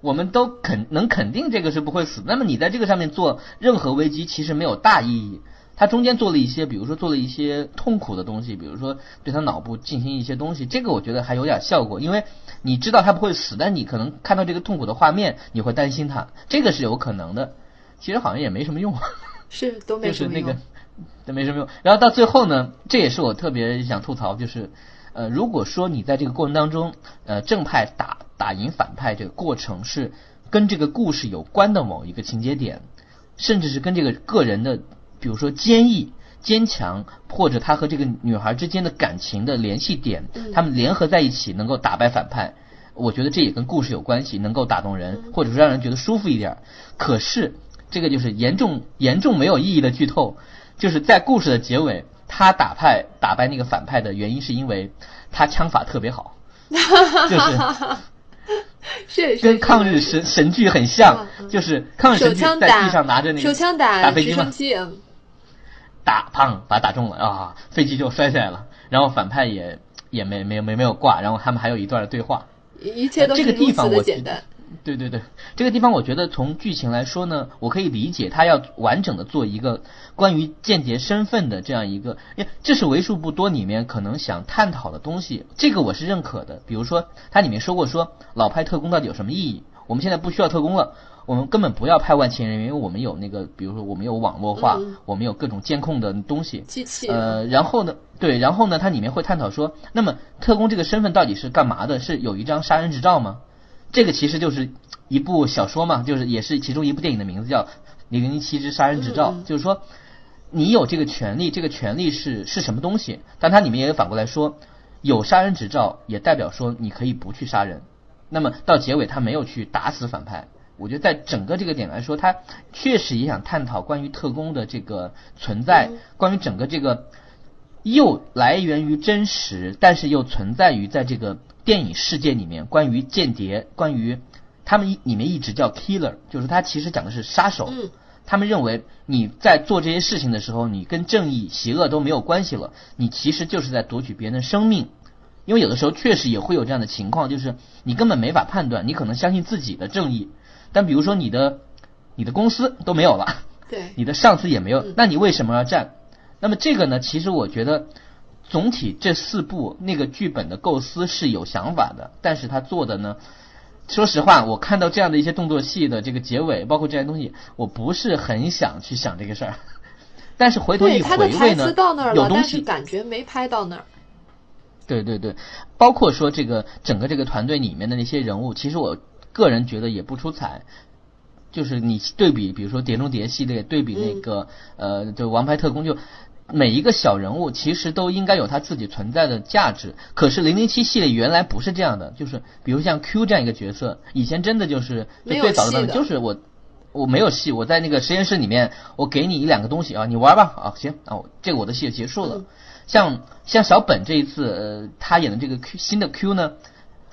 S4: 我们都肯能肯定这个是不会死。那么你在这个上面做任何危机，其实没有大意义。他中间做了一些，比如说做了一些痛苦的东西，比如说对他脑部进行一些东西，这个我觉得还有点效果，因为你知道他不会死，但你可能看到这个痛苦的画面，你会担心他，这个是有可能的。其实好像也没什么用，
S1: 是都没什么用。
S4: 就是那个都没什么用。然后到最后呢，这也是我特别想吐槽，就是呃，如果说你在这个过程当中，呃，正派打打赢反派这个过程是跟这个故事有关的某一个情节点，甚至是跟这个个人的，比如说坚毅。坚强，或者他和这个女孩之间的感情的联系点，他们联合在一起能够打败反派，我觉得这也跟故事有关系，能够打动人，或者说让人觉得舒服一点。可是这个就是严重严重没有意义的剧透，就是在故事的结尾，他打败打败那个反派的原因是因为他枪法特别好，就是跟抗日神神剧很像就是抗日
S1: 手
S4: 神剧在地上拿着那个
S1: 手枪打
S4: 打飞机嘛打砰把他打中了啊，飞机就摔下来了，然后反派也也没没没没有挂，然后他们还有一段对话，
S1: 一切都
S4: 这个
S1: 是如此
S4: 地方我觉
S1: 的简单。
S4: 对对对，这个地方我觉得从剧情来说呢，我可以理解他要完整的做一个关于间谍身份的这样一个，因为这是为数不多里面可能想探讨的东西，这个我是认可的。比如说，它里面说过说老派特工到底有什么意义？我们现在不需要特工了，我们根本不要派外勤人员，因为我们有那个，比如说我们有网络化，
S1: 嗯
S4: 我们有各种监控的东西，
S1: 机器
S4: 呃，然后呢，对，然后呢，它里面会探讨说，那么特工这个身份到底是干嘛的？是有一张杀人执照吗？这个其实就是一部小说嘛，就是也是其中一部电影的名字叫《零零七之杀人执照》，就是说你有这个权利，这个权利是是什么东西？但它里面也有反过来说，有杀人执照也代表说你可以不去杀人。那么到结尾他没有去打死反派，我觉得在整个这个点来说，他确实也想探讨关于特工的这个存在，关于整个这个又来源于真实，但是又存在于在这个电影世界里面，关于间谍，关于他们一里面一直叫 killer，就是他其实讲的是杀手。
S1: 嗯
S4: 他们认为你在做这些事情的时候，你跟正义、邪恶都没有关系了，你其实就是在夺取别人的生命。因为有的时候确实也会有这样的情况，就是你根本没法判断，你可能相信自己的正义，但比如说你的你的公司都没有了，
S1: 对，
S4: 你的上司也没有
S1: 嗯，
S4: 那你为什么要站？那么这个呢，其实我觉得总体这四部那个剧本的构思是有想法的，但是他做的呢，说实话，我看到这样的一些动作戏的这个结尾，包括这些东西，我不是很想去想这个事儿。但是回头
S1: 对
S4: 一回味呢
S1: 到那儿，了，
S4: 有东西
S1: 但是感觉没拍到那儿。
S4: 对对对，包括说这个整个这个团队里面的那些人物，其实我个人觉得也不出彩。就是你对比，比如说《碟中谍》系列，对比那个、呃，就《王牌特工》，就每一个小人物其实都应该有他自己存在的价值。可是《零零七》系列原来不是这样的，就是比如像 Q 这样一个角色，以前真的就是就最早的版本就是我。我没有戏，我在那个实验室里面，我给你一两个东西啊，你玩吧啊，行啊，我这个我的戏就结束了。
S1: 嗯
S4: 像像小本这一次，呃，他演的这个 Q 新的 Q 呢，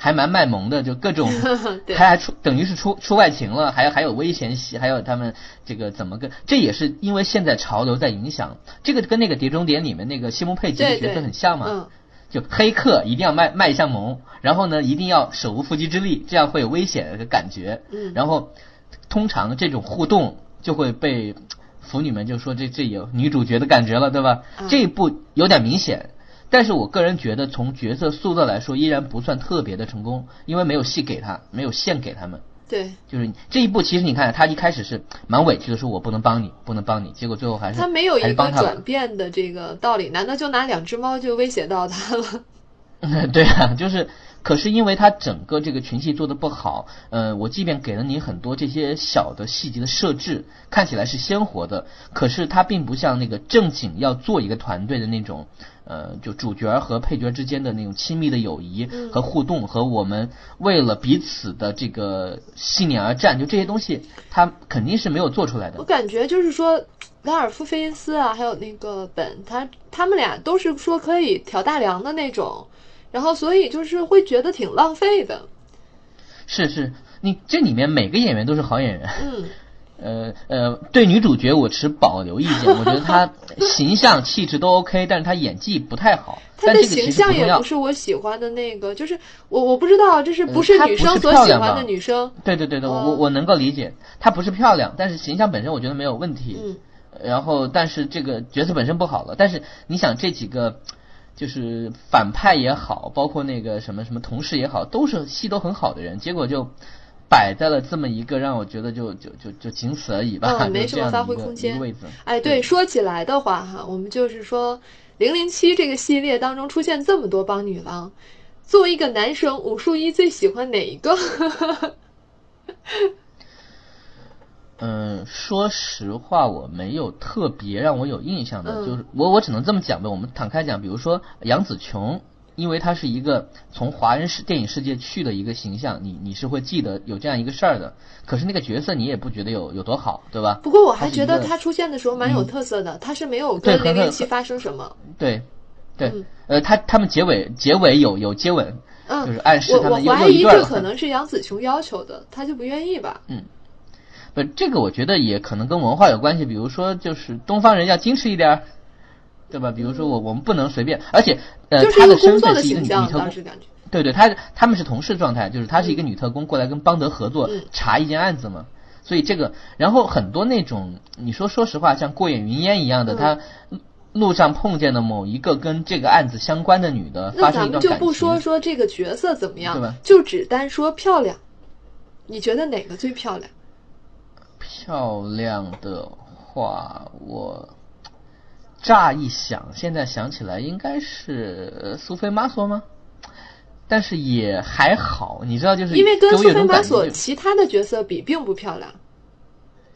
S4: 还蛮卖萌的，就各种
S1: 对
S4: 他还出等于是出出外勤了，还有还有危险戏，还有他们这个怎么个，这也是因为现在潮流在影响，这个跟那个《碟中谍》里面那个西蒙佩吉的角色很像嘛。
S1: 嗯，
S4: 就黑客一定要卖卖相萌，然后呢，一定要手无缚鸡之力，这样会有危险的感觉。
S1: 嗯
S4: 然后通常这种互动就会被腐女们就说这这有女主角的感觉了，对吧？
S1: 嗯
S4: 这一步有点明显，但是我个人觉得从角色塑造来说，依然不算特别的成功，因为没有戏给他，没有线给他们。
S1: 对，
S4: 就是这一步，其实你看他一开始是蛮委屈的，说我不能帮你，不能帮你，结果最后还是
S1: 他没有
S4: 还
S1: 一个转。变的这个道理，难道就拿两只猫就威胁到他了？
S4: 对啊，就是，可是因为他整个这个群戏做的不好，呃，我即便给了你很多这些小的细节的设置，看起来是鲜活的，可是它并不像那个正经要做一个团队的那种，呃，就主角和配角之间的那种亲密的友谊和互动，和我们为了彼此的这个信念而战，就这些东西，他肯定是没有做出来的。
S1: 我感觉就是说，拉尔夫·费因斯啊，还有那个本，他他们俩都是说可以挑大梁的那种，然后所以就是会觉得挺浪费的。
S4: 是是，你这里面每个演员都是好演员。
S1: 嗯，
S4: 呃呃，对女主角我持保留意见，我觉得她形象气质都 OK，但是她演技不太好。
S1: 她的形象也不是我喜欢的那个，就是我我不知道就是不是女生所喜欢的女生。
S4: 对对对对，我我能够理解，她不是漂亮，但是形象本身我觉得没有问题。
S1: 嗯，
S4: 然后，但是这个角色本身不好了。但是你想这几个，就是反派也好，包括那个什么什么同事也好，都是戏都很好的人，结果就摆在了这么一个让我觉得就就就就仅此而已吧，
S1: 嗯，没什么发挥空间
S4: 位置。
S1: 哎，对，说起来的话哈，我们就是说，《零零七》这个系列当中出现这么多帮女郎，作为一个男生，武术一最喜欢哪一个？
S4: 嗯，说实话，我没有特别让我有印象的，
S1: 嗯
S4: 就是我我只能这么讲呗。我们坦开讲，比如说杨紫琼，因为他是一个从华人世电影世界去的一个形象，你你是会记得有这样一个事儿的。可是那个角色你也不觉得有有多好，对吧？
S1: 不过我还觉得他出现的时候蛮有特色的，他是没有跟零零七发生什么。
S4: 对对，
S1: 嗯
S4: 呃，他他们结尾结尾有有接吻，
S1: 嗯，
S4: 就是暗示
S1: 我我
S4: 他们又
S1: 怀疑。这可能是杨紫琼要求的，他就不愿意吧？
S4: 嗯不，这个我觉得也可能跟文化有关系。比如说，就是东方人要矜持一点儿，对吧？比如说我我们不能随便，而且呃，
S1: 嗯就是
S4: 她的身份是一个女女特工。对对，她他们是同事状态，就是她是一个女特工过来跟邦德合作
S1: 嗯
S4: 查一件案子嘛。所以这个，然后很多那种你说说实话，像过眼云烟一样的，
S1: 嗯
S4: 她路上碰见的某一个跟这个案子相关的女的，
S1: 那
S4: 发生
S1: 咱们就。不说说这个角色怎么
S4: 对
S1: 样
S4: 吧，
S1: 就只单说漂亮。你觉得哪个最漂亮？
S4: 漂亮的话，我乍一想，现在想起来应该是呃苏菲玛索吗？但是也还好，你知道，就是
S1: 因为跟苏菲玛索其他的角色比，并不漂亮。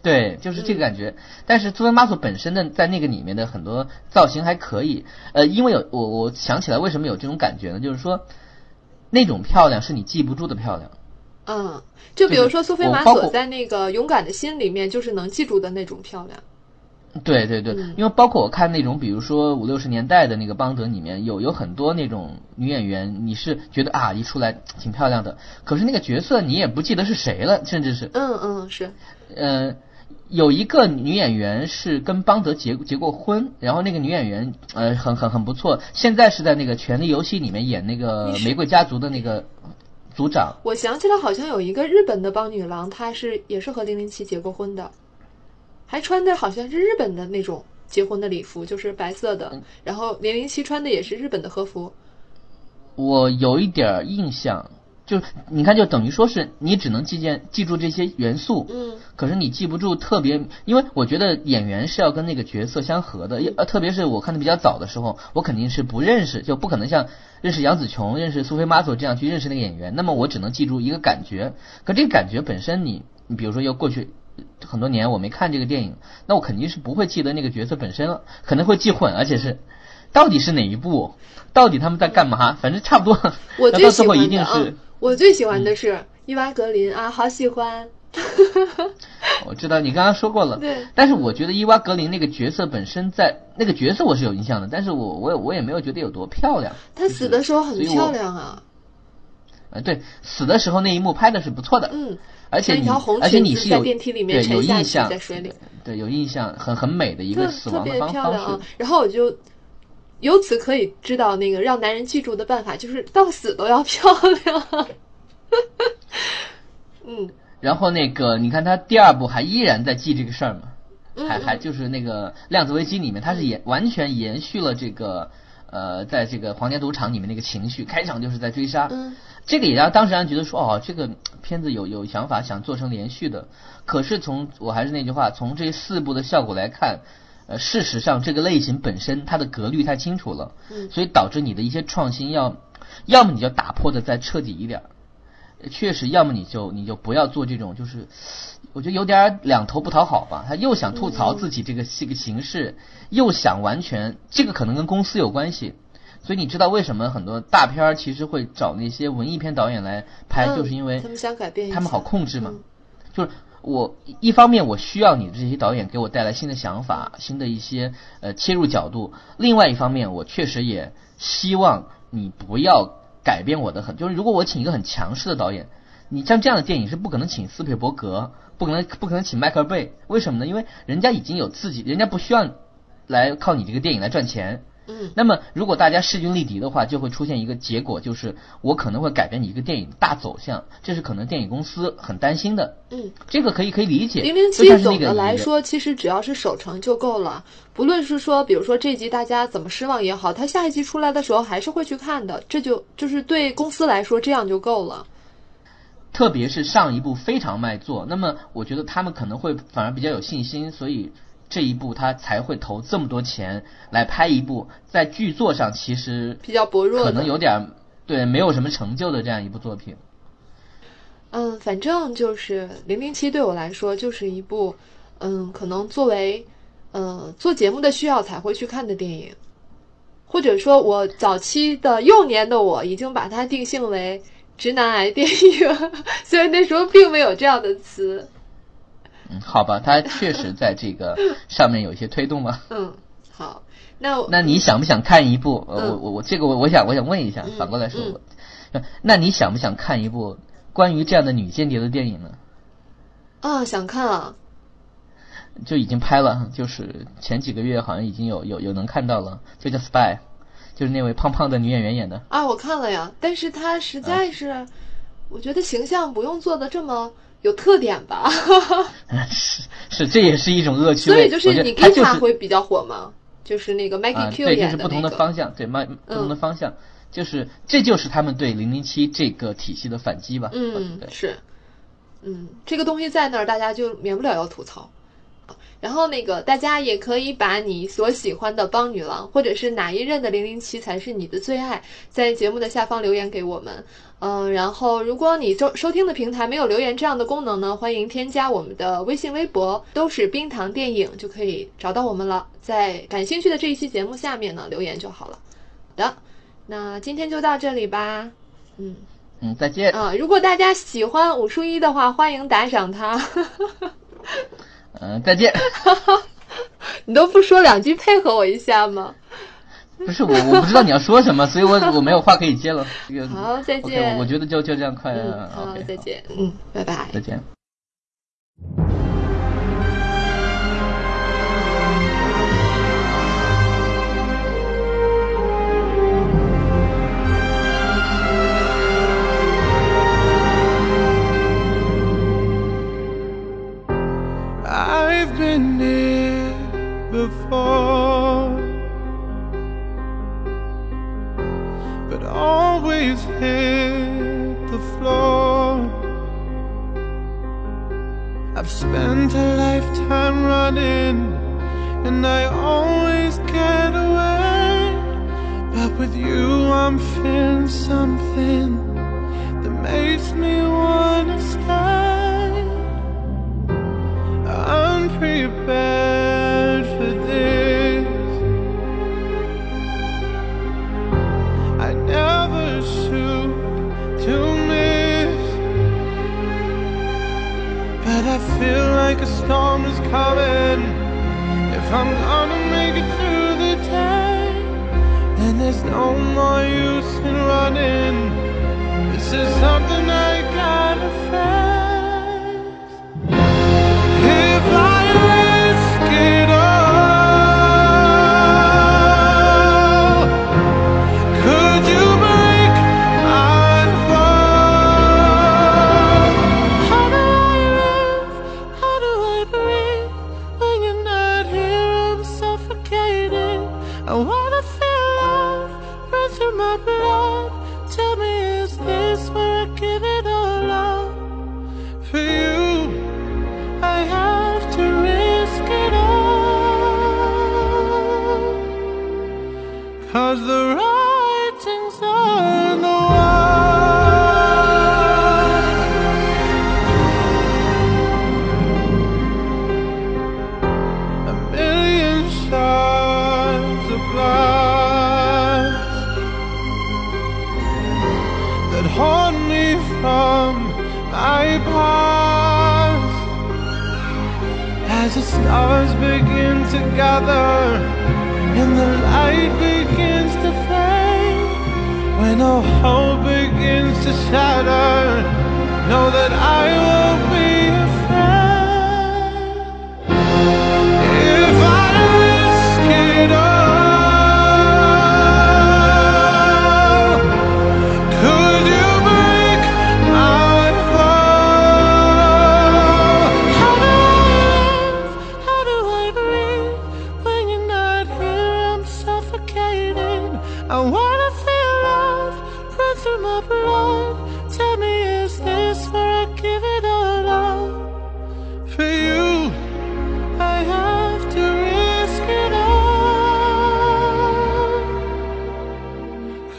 S4: 对，就是这个感觉。但是苏菲玛索本身的在那个里面的很多造型还可以，呃，因为有我我想起来为什么有这种感觉呢？就是说那种漂亮是你记不住的漂亮。
S1: 嗯，就比如说苏菲玛索在那个《勇敢的心》里面，就是能记住的那种漂亮。
S4: 对对对，
S1: 嗯
S4: 因为包括我看那种，比如说五六十年代的那个邦德里面有有很多那种女演员，你是觉得啊一出来挺漂亮的，可是那个角色你也不记得是谁了，甚至是
S1: 嗯嗯，是。
S4: 呃有一个女演员是跟邦德结结过婚，然后那个女演员呃很很很不错，现在是在那个《权力游戏》里面演那个玫瑰家族的那个组长。
S1: 我想起来，好像有一个日本的邦女郎，她是也是和零零七结过婚的，还穿的好像是日本的那种结婚的礼服，就是白色的。
S4: 嗯
S1: 然后零零七穿的也是日本的和服。
S4: 我有一点儿印象，就你看，就等于说是你只能记见记住这些元素，
S1: 嗯，
S4: 可是你记不住特别，因为我觉得演员是要跟那个角色相合的，呃，特别是我看的比较早的时候，我肯定是不认识，就不可能像认识杨紫琼、认识苏菲玛索这样去认识那个演员，那么我只能记住一个感觉，可这个感觉本身你，你比如说要过去很多年我没看这个电影，那我肯定是不会记得那个角色本身了，可能会记混，而且是到底是哪一部，到底他们在干嘛，反正差不多，
S1: 我
S4: 到最
S1: 喜欢
S4: 定是
S1: 嗯，我最喜欢的是伊娃格林啊，好喜欢。
S4: 我知道你刚刚说过了，
S1: 对
S4: 但是我觉得伊娃格林那个角色本身在那个角色我是有印象的，但是我我也我也没有觉得有多漂亮。
S1: 她死的时候很漂亮啊，
S4: 呃，对，死的时候那一幕拍的是不错的，
S1: 嗯，
S4: 而且
S1: 一条红
S4: 而且
S1: 裙
S4: 你是
S1: 在电梯里面沉下去，
S4: 印象
S1: 在水里，
S4: 对有印象，很很美的一个死亡的方
S1: 漂亮啊
S4: 方式。。
S1: 然后我就由此可以知道，那个让男人记住的办法就是到死都要漂亮。嗯，
S4: 然后那个你看他第二部还依然在记这个事儿嘛，
S1: 嗯
S4: 还还就是那个《量子危机》里面，他是延完全延续了这个呃，在这个皇家赌场里面那个情绪，开场就是在追杀，
S1: 嗯。
S4: 这个也让当时让人觉得说哦，这个片子有有想法想做成连续的，可是从我还是那句话，从这四部的效果来看。呃，事实上，这个类型本身它的格律太清楚了，
S1: 嗯。
S4: 所以导致你的一些创新要，要么你就打破的再彻底一点儿，确实，要么你就你就不要做这种，就是我觉得有点儿两头不讨好吧。他又想吐槽自己这个这个形式，又想完全这个可能跟公司有关系。所以你知道为什么很多大片儿其实会找那些文艺片导演来拍，
S1: 嗯
S4: 就是因为
S1: 他们想改变，
S4: 他们好控制嘛。
S1: 嗯
S4: 就是我一方面我需要你的这些导演给我带来新的想法、新的一些呃切入角度，另外一方面我确实也希望你不要改变我的很，就是如果我请一个很强势的导演，你像这样的电影是不可能请斯皮伯格，不可能不可能请迈克尔贝，为什么呢？因为人家已经有自己，人家不需要来靠你这个电影来赚钱。
S1: 嗯
S4: 那么，如果大家势均力敌的话，就会出现一个结果，就是我可能会改变你一个电影的大走向，这是可能电影公司很担心的。
S1: 嗯，
S4: 这个可以可以理解。
S1: 零零七总的来说，其实只要是守成就够了。不论是说，比如说这集大家怎么失望也好，他下一集出来的时候还是会去看的。这就就是对公司来说，这样就够了。
S4: 特别是上一部非常卖座，那么我觉得他们可能会反而比较有信心，所以这一部他才会投这么多钱来拍一部在剧作上其实
S1: 比较薄弱
S4: 可能有点儿对没有什么成就的这样一部作品。
S1: 嗯，反正就是《零零七》对我来说就是一部，嗯，可能作为，嗯，做节目的需要才会去看的电影，或者说我早期的幼年的我已经把它定性为直男癌电影，虽然那时候并没有这样的词。
S4: 嗯，好吧，他确实在这个 上面有一些推动嘛。
S1: 嗯，好，那我
S4: 那你想不想看一部？呃，
S1: 嗯
S4: 我我我这个我我想我想问一下，反过来说，那你想不想看一部关于这样的女间谍的电影呢？
S1: 啊想看啊，
S4: 就已经拍了，就是前几个月好像已经有有有能看到了，就叫《Spy》，就是那位胖胖的女演员演的。
S1: 啊我看了呀，但是她实在是，我觉得形象不用做的这么有特点吧。
S4: 是是，这也是一种恶趣味。
S1: 所以就是你 Kita 会比较火吗？就是那个 Maggie
S4: 啊
S1: ，Q
S4: 对，就是不同。的方向，对，卖不同的方向，就是这就是他们对零零七这个体系的反击吧。
S1: 嗯是，嗯，这个东西在那儿，大家就免不了要吐槽。然后那个大家也可以把你所喜欢的邦女郎，或者是哪一任的零零七才是你的最爱，在节目的下方留言给我们。嗯，然后如果你收收听的平台没有留言这样的功能呢，欢迎添加我们的微信、微博，都是冰糖电影，就可以找到我们了。在感兴趣的这一期节目下面呢留言就好了。好的，那今天就到这里吧。嗯。
S4: 嗯，再见。
S1: 啊，如果大家喜欢武术一的话，欢迎打赏他。
S4: 嗯，再见。
S1: 你都不说两句配合我一下吗？
S4: 不是我，我不知道你要说什么，所以我我没有话可以接了。这个
S1: 好再见
S4: 我我觉得就就这样快。
S1: 嗯，好再见。嗯，拜拜。
S4: 再见。
S2: Oh, together and the light begins to fade. When all hope begins to shatter know that I will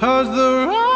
S2: Cause the